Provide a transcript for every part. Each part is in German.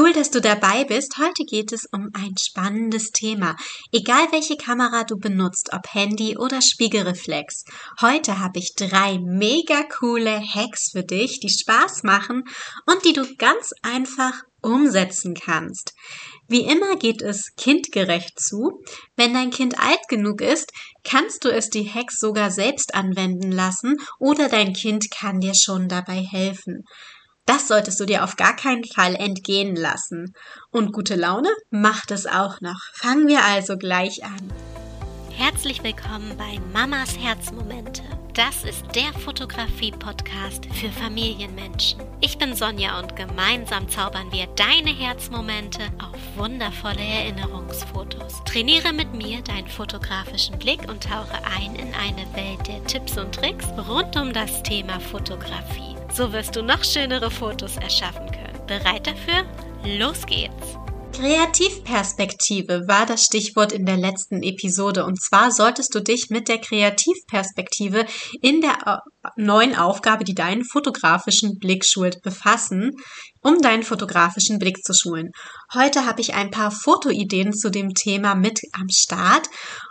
Cool, dass du dabei bist. Heute geht es um ein spannendes Thema. Egal welche Kamera du benutzt, ob Handy oder Spiegelreflex. Heute habe ich drei mega coole Hacks für dich, die Spaß machen und die du ganz einfach umsetzen kannst. Wie immer geht es kindgerecht zu. Wenn dein Kind alt genug ist, kannst du es die Hacks sogar selbst anwenden lassen oder dein Kind kann dir schon dabei helfen. Das solltest du dir auf gar keinen Fall entgehen lassen. Und gute Laune macht es auch noch. Fangen wir also gleich an. Herzlich willkommen bei Mamas Herzmomente. Das ist der Fotografie-Podcast für Familienmenschen. Ich bin Sonja und gemeinsam zaubern wir deine Herzmomente auf wundervolle Erinnerungsfotos. Trainiere mit mir deinen fotografischen Blick und tauche ein in eine Welt der Tipps und Tricks rund um das Thema Fotografie. So wirst du noch schönere Fotos erschaffen können. Bereit dafür? Los geht's! Kreativperspektive war das Stichwort in der letzten Episode. Und zwar solltest du dich mit der Kreativperspektive in der neuen Aufgabe, die deinen fotografischen Blick schult, befassen, um deinen fotografischen Blick zu schulen. Heute habe ich ein paar Fotoideen zu dem Thema mit am Start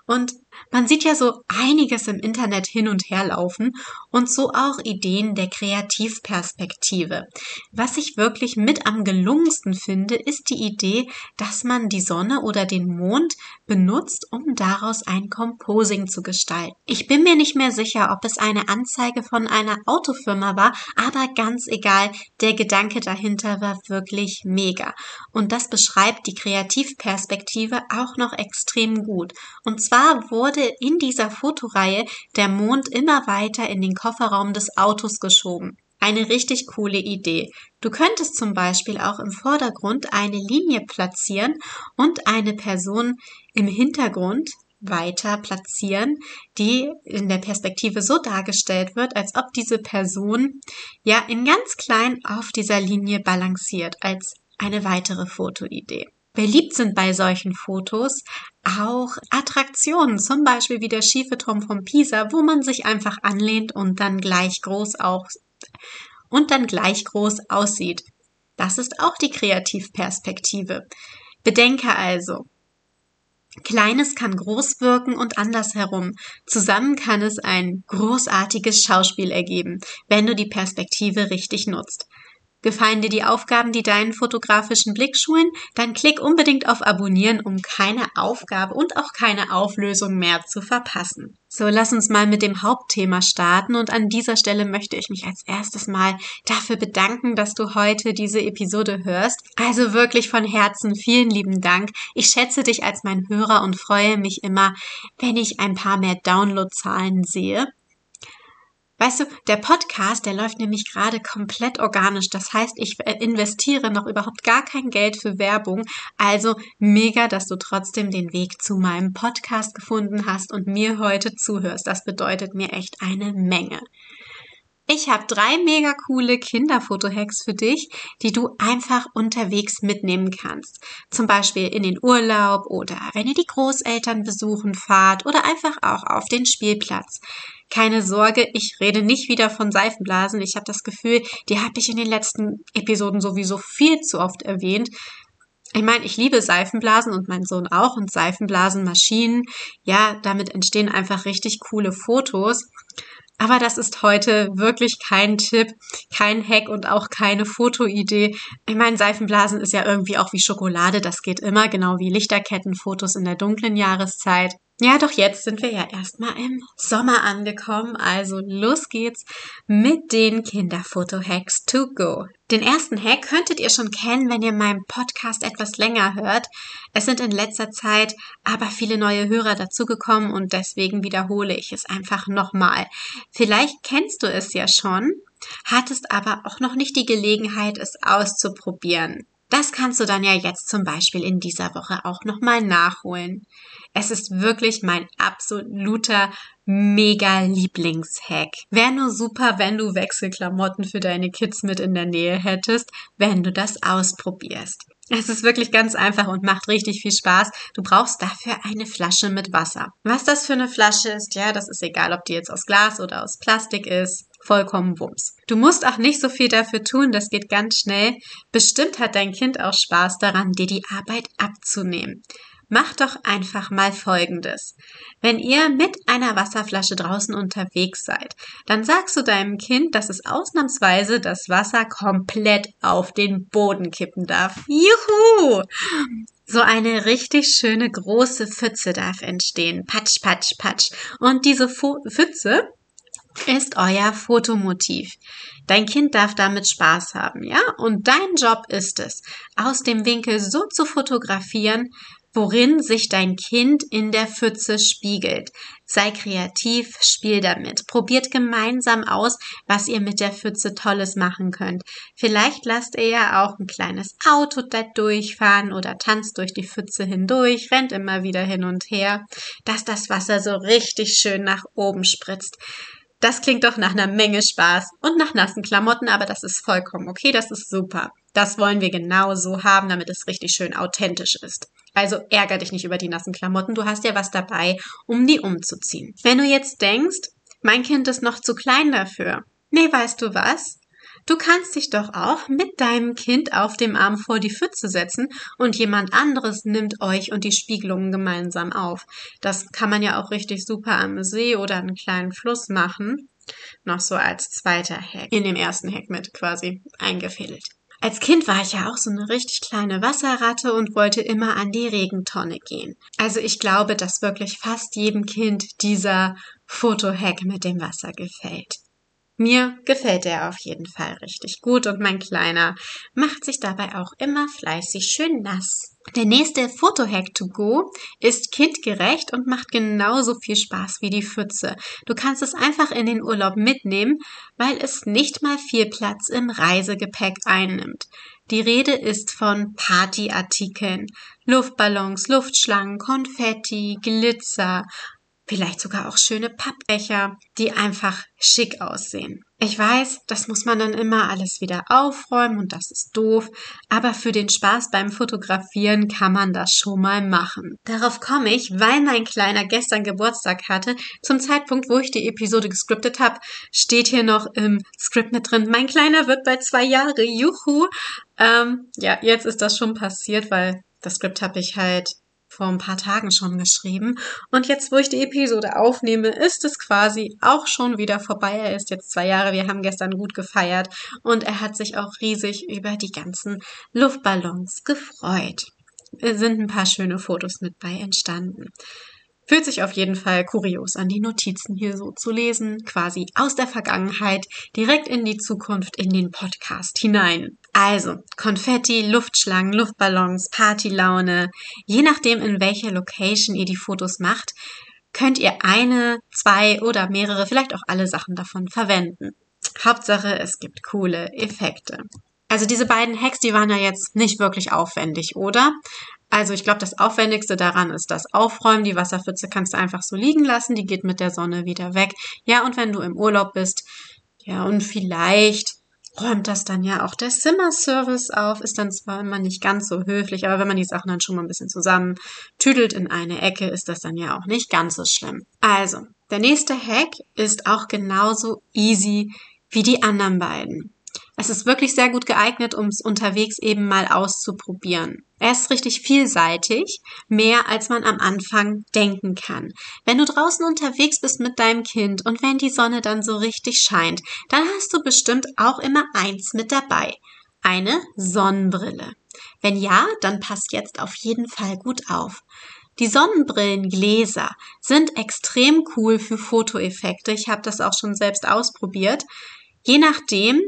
und man sieht ja so einiges im Internet hin und her laufen und so auch Ideen der Kreativperspektive. Was ich wirklich mit am gelungensten finde, ist die Idee, dass man die Sonne oder den Mond benutzt, um daraus ein Composing zu gestalten. Ich bin mir nicht mehr sicher, ob es eine Anzeige von einer Autofirma war, aber ganz egal, der Gedanke dahinter war wirklich mega. Und das beschreibt die Kreativperspektive auch noch extrem gut. Und zwar wurde wurde in dieser Fotoreihe der Mond immer weiter in den Kofferraum des Autos geschoben. Eine richtig coole Idee. Du könntest zum Beispiel auch im Vordergrund eine Linie platzieren und eine Person im Hintergrund weiter platzieren, die in der Perspektive so dargestellt wird, als ob diese Person ja in ganz klein auf dieser Linie balanciert, als eine weitere Fotoidee. Beliebt sind bei solchen Fotos auch Attraktionen, zum Beispiel wie der schiefe Turm von Pisa, wo man sich einfach anlehnt und dann gleich groß auch und dann gleich groß aussieht. Das ist auch die Kreativperspektive. Bedenke also, Kleines kann groß wirken und andersherum. Zusammen kann es ein großartiges Schauspiel ergeben, wenn du die Perspektive richtig nutzt. Gefallen dir die Aufgaben, die deinen fotografischen Blick schulen? Dann klick unbedingt auf Abonnieren, um keine Aufgabe und auch keine Auflösung mehr zu verpassen. So, lass uns mal mit dem Hauptthema starten und an dieser Stelle möchte ich mich als erstes mal dafür bedanken, dass du heute diese Episode hörst. Also wirklich von Herzen vielen lieben Dank. Ich schätze dich als mein Hörer und freue mich immer, wenn ich ein paar mehr Downloadzahlen sehe. Weißt du, der Podcast, der läuft nämlich gerade komplett organisch. Das heißt, ich äh, investiere noch überhaupt gar kein Geld für Werbung. Also mega, dass du trotzdem den Weg zu meinem Podcast gefunden hast und mir heute zuhörst. Das bedeutet mir echt eine Menge. Ich habe drei mega coole Kinderfoto-Hacks für dich, die du einfach unterwegs mitnehmen kannst. Zum Beispiel in den Urlaub oder wenn ihr die Großeltern besuchen fahrt oder einfach auch auf den Spielplatz. Keine Sorge, ich rede nicht wieder von Seifenblasen. Ich habe das Gefühl, die habe ich in den letzten Episoden sowieso viel zu oft erwähnt. Ich meine, ich liebe Seifenblasen und mein Sohn auch und Seifenblasenmaschinen. Ja, damit entstehen einfach richtig coole Fotos. Aber das ist heute wirklich kein Tipp, kein Hack und auch keine Fotoidee. Ich meine, Seifenblasen ist ja irgendwie auch wie Schokolade, das geht immer, genau wie Lichterkettenfotos in der dunklen Jahreszeit. Ja, doch jetzt sind wir ja erstmal im Sommer angekommen, also los geht's mit den Kinderfoto-Hacks to go. Den ersten Hack könntet ihr schon kennen, wenn ihr meinen Podcast etwas länger hört. Es sind in letzter Zeit aber viele neue Hörer dazugekommen und deswegen wiederhole ich es einfach nochmal. Vielleicht kennst du es ja schon, hattest aber auch noch nicht die Gelegenheit, es auszuprobieren. Das kannst du dann ja jetzt zum Beispiel in dieser Woche auch nochmal nachholen. Es ist wirklich mein absoluter mega Lieblingshack. Wäre nur super, wenn du Wechselklamotten für deine Kids mit in der Nähe hättest, wenn du das ausprobierst. Es ist wirklich ganz einfach und macht richtig viel Spaß. Du brauchst dafür eine Flasche mit Wasser. Was das für eine Flasche ist, ja, das ist egal, ob die jetzt aus Glas oder aus Plastik ist. Vollkommen Wumms. Du musst auch nicht so viel dafür tun, das geht ganz schnell. Bestimmt hat dein Kind auch Spaß daran, dir die Arbeit abzunehmen. Mach doch einfach mal Folgendes. Wenn ihr mit einer Wasserflasche draußen unterwegs seid, dann sagst du deinem Kind, dass es ausnahmsweise das Wasser komplett auf den Boden kippen darf. Juhu! So eine richtig schöne große Pfütze darf entstehen. Patsch, patsch, patsch. Und diese Pfütze ist euer Fotomotiv. Dein Kind darf damit Spaß haben, ja? Und dein Job ist es, aus dem Winkel so zu fotografieren, worin sich dein Kind in der Pfütze spiegelt. Sei kreativ, spiel damit. Probiert gemeinsam aus, was ihr mit der Pfütze Tolles machen könnt. Vielleicht lasst ihr ja auch ein kleines Auto da durchfahren oder tanzt durch die Pfütze hindurch, rennt immer wieder hin und her, dass das Wasser so richtig schön nach oben spritzt. Das klingt doch nach einer Menge Spaß und nach nassen Klamotten, aber das ist vollkommen okay, das ist super. Das wollen wir genau so haben, damit es richtig schön authentisch ist. Also ärger dich nicht über die nassen Klamotten, du hast ja was dabei, um die umzuziehen. Wenn du jetzt denkst, mein Kind ist noch zu klein dafür. Nee, weißt du was? Du kannst dich doch auch mit deinem Kind auf dem Arm vor die Pfütze setzen und jemand anderes nimmt euch und die Spiegelungen gemeinsam auf. Das kann man ja auch richtig super am See oder einen kleinen Fluss machen. Noch so als zweiter Hack. In dem ersten Hack mit quasi eingefädelt. Als Kind war ich ja auch so eine richtig kleine Wasserratte und wollte immer an die Regentonne gehen. Also ich glaube, dass wirklich fast jedem Kind dieser Fotohack mit dem Wasser gefällt. Mir gefällt er auf jeden Fall richtig gut und mein Kleiner macht sich dabei auch immer fleißig schön nass. Der nächste Fotohack to go ist kindgerecht und macht genauso viel Spaß wie die Pfütze. Du kannst es einfach in den Urlaub mitnehmen, weil es nicht mal viel Platz im Reisegepäck einnimmt. Die Rede ist von Partyartikeln, Luftballons, Luftschlangen, Konfetti, Glitzer, vielleicht sogar auch schöne Pappbecher, die einfach schick aussehen. Ich weiß, das muss man dann immer alles wieder aufräumen und das ist doof, aber für den Spaß beim Fotografieren kann man das schon mal machen. Darauf komme ich, weil mein Kleiner gestern Geburtstag hatte. Zum Zeitpunkt, wo ich die Episode gescriptet habe, steht hier noch im Skript mit drin, mein Kleiner wird bei zwei Jahre, juhu. Ähm, ja, jetzt ist das schon passiert, weil das Skript habe ich halt vor ein paar Tagen schon geschrieben. Und jetzt, wo ich die Episode aufnehme, ist es quasi auch schon wieder vorbei. Er ist jetzt zwei Jahre. Wir haben gestern gut gefeiert und er hat sich auch riesig über die ganzen Luftballons gefreut. Es sind ein paar schöne Fotos mit bei entstanden. Fühlt sich auf jeden Fall kurios an, die Notizen hier so zu lesen, quasi aus der Vergangenheit direkt in die Zukunft, in den Podcast hinein. Also, Konfetti, Luftschlangen, Luftballons, Partylaune, je nachdem, in welcher Location ihr die Fotos macht, könnt ihr eine, zwei oder mehrere, vielleicht auch alle Sachen davon verwenden. Hauptsache, es gibt coole Effekte. Also diese beiden Hacks, die waren ja jetzt nicht wirklich aufwendig, oder? Also ich glaube, das Aufwendigste daran ist das Aufräumen. Die Wasserpfütze kannst du einfach so liegen lassen, die geht mit der Sonne wieder weg. Ja, und wenn du im Urlaub bist, ja, und vielleicht räumt das dann ja auch der Zimmerservice auf, ist dann zwar immer nicht ganz so höflich, aber wenn man die Sachen dann schon mal ein bisschen zusammen tüdelt in eine Ecke, ist das dann ja auch nicht ganz so schlimm. Also, der nächste Hack ist auch genauso easy wie die anderen beiden. Es ist wirklich sehr gut geeignet, um es unterwegs eben mal auszuprobieren. Er ist richtig vielseitig, mehr als man am Anfang denken kann. Wenn du draußen unterwegs bist mit deinem Kind und wenn die Sonne dann so richtig scheint, dann hast du bestimmt auch immer eins mit dabei. Eine Sonnenbrille. Wenn ja, dann passt jetzt auf jeden Fall gut auf. Die Sonnenbrillengläser sind extrem cool für Fotoeffekte. Ich habe das auch schon selbst ausprobiert. Je nachdem,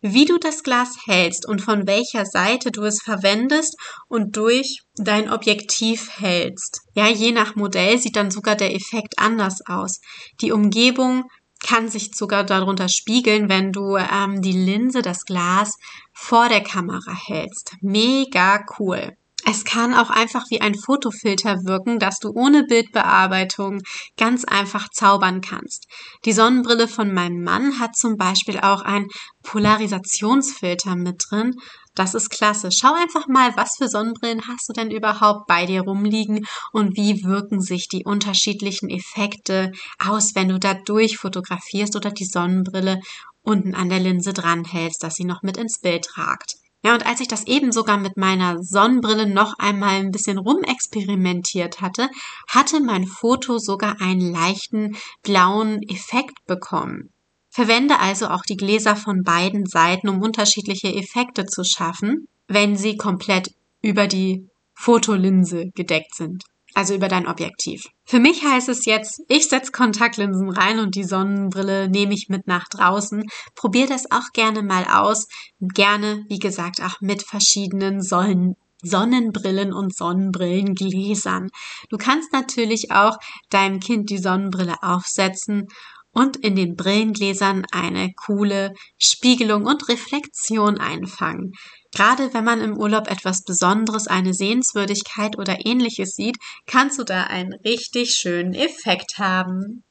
wie du das Glas hältst und von welcher Seite du es verwendest und durch dein Objektiv hältst. Ja, je nach Modell sieht dann sogar der Effekt anders aus. Die Umgebung kann sich sogar darunter spiegeln, wenn du ähm, die Linse, das Glas vor der Kamera hältst. Mega cool. Es kann auch einfach wie ein Fotofilter wirken, dass du ohne Bildbearbeitung ganz einfach zaubern kannst. Die Sonnenbrille von meinem Mann hat zum Beispiel auch ein Polarisationsfilter mit drin. Das ist klasse. Schau einfach mal, was für Sonnenbrillen hast du denn überhaupt bei dir rumliegen und wie wirken sich die unterschiedlichen Effekte aus, wenn du da durchfotografierst oder die Sonnenbrille unten an der Linse dranhältst, dass sie noch mit ins Bild ragt. Ja, und als ich das eben sogar mit meiner Sonnenbrille noch einmal ein bisschen rumexperimentiert hatte, hatte mein Foto sogar einen leichten blauen Effekt bekommen. Verwende also auch die Gläser von beiden Seiten, um unterschiedliche Effekte zu schaffen, wenn sie komplett über die Fotolinse gedeckt sind also über dein Objektiv. Für mich heißt es jetzt, ich setze Kontaktlinsen rein und die Sonnenbrille nehme ich mit nach draußen. Probier das auch gerne mal aus. Gerne, wie gesagt, auch mit verschiedenen Sonnen Sonnenbrillen und Sonnenbrillengläsern. Du kannst natürlich auch deinem Kind die Sonnenbrille aufsetzen und in den Brillengläsern eine coole Spiegelung und Reflexion einfangen. Gerade wenn man im Urlaub etwas Besonderes, eine Sehenswürdigkeit oder ähnliches sieht, kannst du da einen richtig schönen Effekt haben.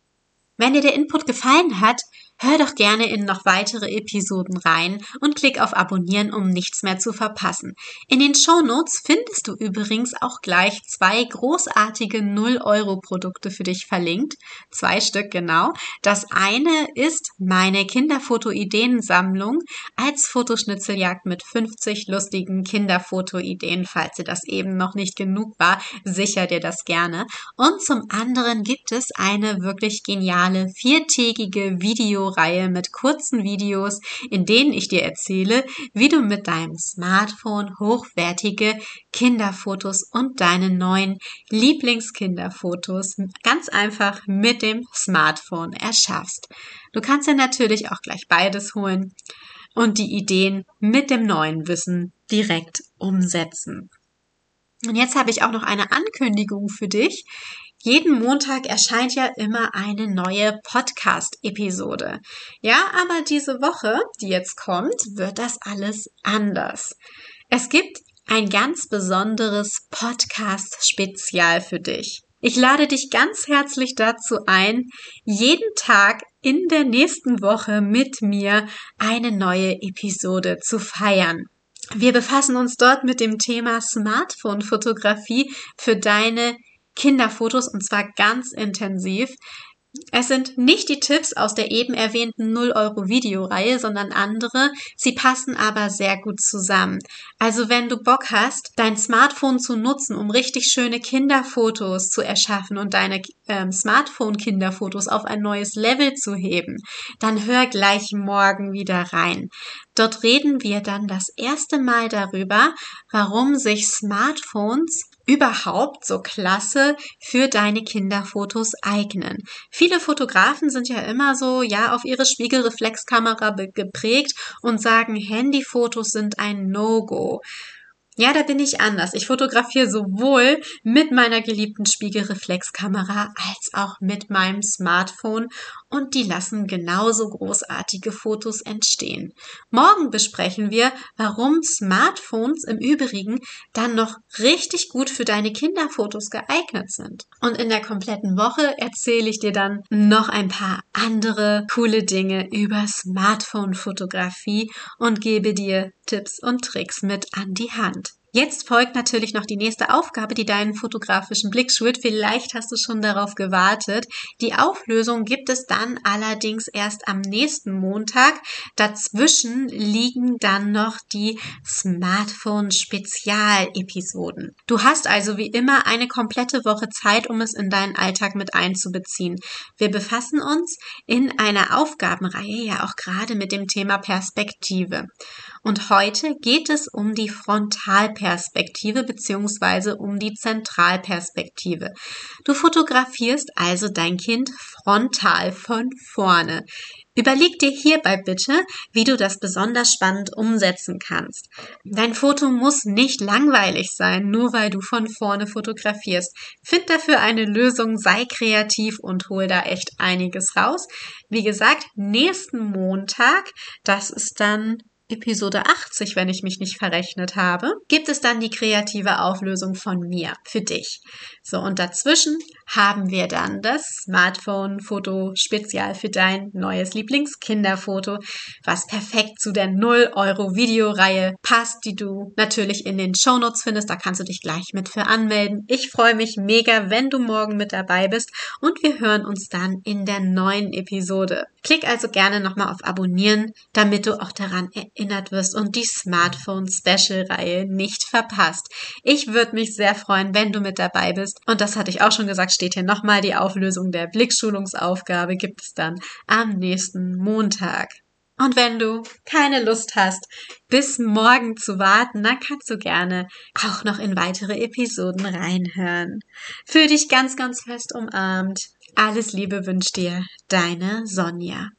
Wenn dir der Input gefallen hat, hör doch gerne in noch weitere Episoden rein und klick auf Abonnieren, um nichts mehr zu verpassen. In den Show Notes findest du übrigens auch gleich zwei großartige 0-Euro-Produkte für dich verlinkt. Zwei Stück genau. Das eine ist meine Kinderfoto-Ideensammlung als Fotoschnitzeljagd mit 50 lustigen Kinderfoto-Ideen. Falls dir das eben noch nicht genug war, sicher dir das gerne. Und zum anderen gibt es eine wirklich geniale viertägige Videoreihe mit kurzen Videos, in denen ich dir erzähle, wie du mit deinem Smartphone hochwertige Kinderfotos und deine neuen Lieblingskinderfotos ganz einfach mit dem Smartphone erschaffst. Du kannst dir natürlich auch gleich beides holen und die Ideen mit dem neuen Wissen direkt umsetzen. Und jetzt habe ich auch noch eine Ankündigung für dich. Jeden Montag erscheint ja immer eine neue Podcast-Episode. Ja, aber diese Woche, die jetzt kommt, wird das alles anders. Es gibt ein ganz besonderes Podcast-Spezial für dich. Ich lade dich ganz herzlich dazu ein, jeden Tag in der nächsten Woche mit mir eine neue Episode zu feiern. Wir befassen uns dort mit dem Thema Smartphone-Fotografie für deine Kinderfotos und zwar ganz intensiv. Es sind nicht die Tipps aus der eben erwähnten 0 Euro Videoreihe, sondern andere. Sie passen aber sehr gut zusammen. Also wenn du Bock hast, dein Smartphone zu nutzen, um richtig schöne Kinderfotos zu erschaffen und deine ähm, Smartphone-Kinderfotos auf ein neues Level zu heben, dann hör gleich morgen wieder rein. Dort reden wir dann das erste Mal darüber, warum sich Smartphones überhaupt so klasse für deine Kinderfotos eignen. Viele Fotografen sind ja immer so, ja, auf ihre Spiegelreflexkamera geprägt und sagen, Handyfotos sind ein No-Go. Ja, da bin ich anders. Ich fotografiere sowohl mit meiner geliebten Spiegelreflexkamera als auch mit meinem Smartphone und die lassen genauso großartige Fotos entstehen. Morgen besprechen wir, warum Smartphones im Übrigen dann noch richtig gut für deine Kinderfotos geeignet sind. Und in der kompletten Woche erzähle ich dir dann noch ein paar andere coole Dinge über Smartphone-Fotografie und gebe dir Tipps und Tricks mit an die Hand. Jetzt folgt natürlich noch die nächste Aufgabe, die deinen fotografischen Blick schult. Vielleicht hast du schon darauf gewartet. Die Auflösung gibt es dann allerdings erst am nächsten Montag. Dazwischen liegen dann noch die Smartphone-Spezialepisoden. Du hast also wie immer eine komplette Woche Zeit, um es in deinen Alltag mit einzubeziehen. Wir befassen uns in einer Aufgabenreihe ja auch gerade mit dem Thema Perspektive. Und heute geht es um die Frontalperspektive beziehungsweise um die Zentralperspektive. Du fotografierst also dein Kind frontal von vorne. Überleg dir hierbei bitte, wie du das besonders spannend umsetzen kannst. Dein Foto muss nicht langweilig sein, nur weil du von vorne fotografierst. Find dafür eine Lösung, sei kreativ und hol da echt einiges raus. Wie gesagt, nächsten Montag, das ist dann Episode 80, wenn ich mich nicht verrechnet habe, gibt es dann die kreative Auflösung von mir für dich. So, und dazwischen haben wir dann das Smartphone-Foto-Spezial für dein neues Lieblingskinderfoto, was perfekt zu der 0-Euro-Videoreihe passt, die du natürlich in den Shownotes findest. Da kannst du dich gleich mit für anmelden. Ich freue mich mega, wenn du morgen mit dabei bist und wir hören uns dann in der neuen Episode. Klick also gerne nochmal auf Abonnieren, damit du auch daran erinnert wirst und die Smartphone-Special-Reihe nicht verpasst. Ich würde mich sehr freuen, wenn du mit dabei bist. Und das hatte ich auch schon gesagt, steht hier nochmal die Auflösung der Blickschulungsaufgabe gibt es dann am nächsten Montag. Und wenn du keine Lust hast, bis morgen zu warten, dann kannst du gerne auch noch in weitere Episoden reinhören. Fühl dich ganz, ganz fest umarmt. Alles Liebe wünscht dir deine Sonja.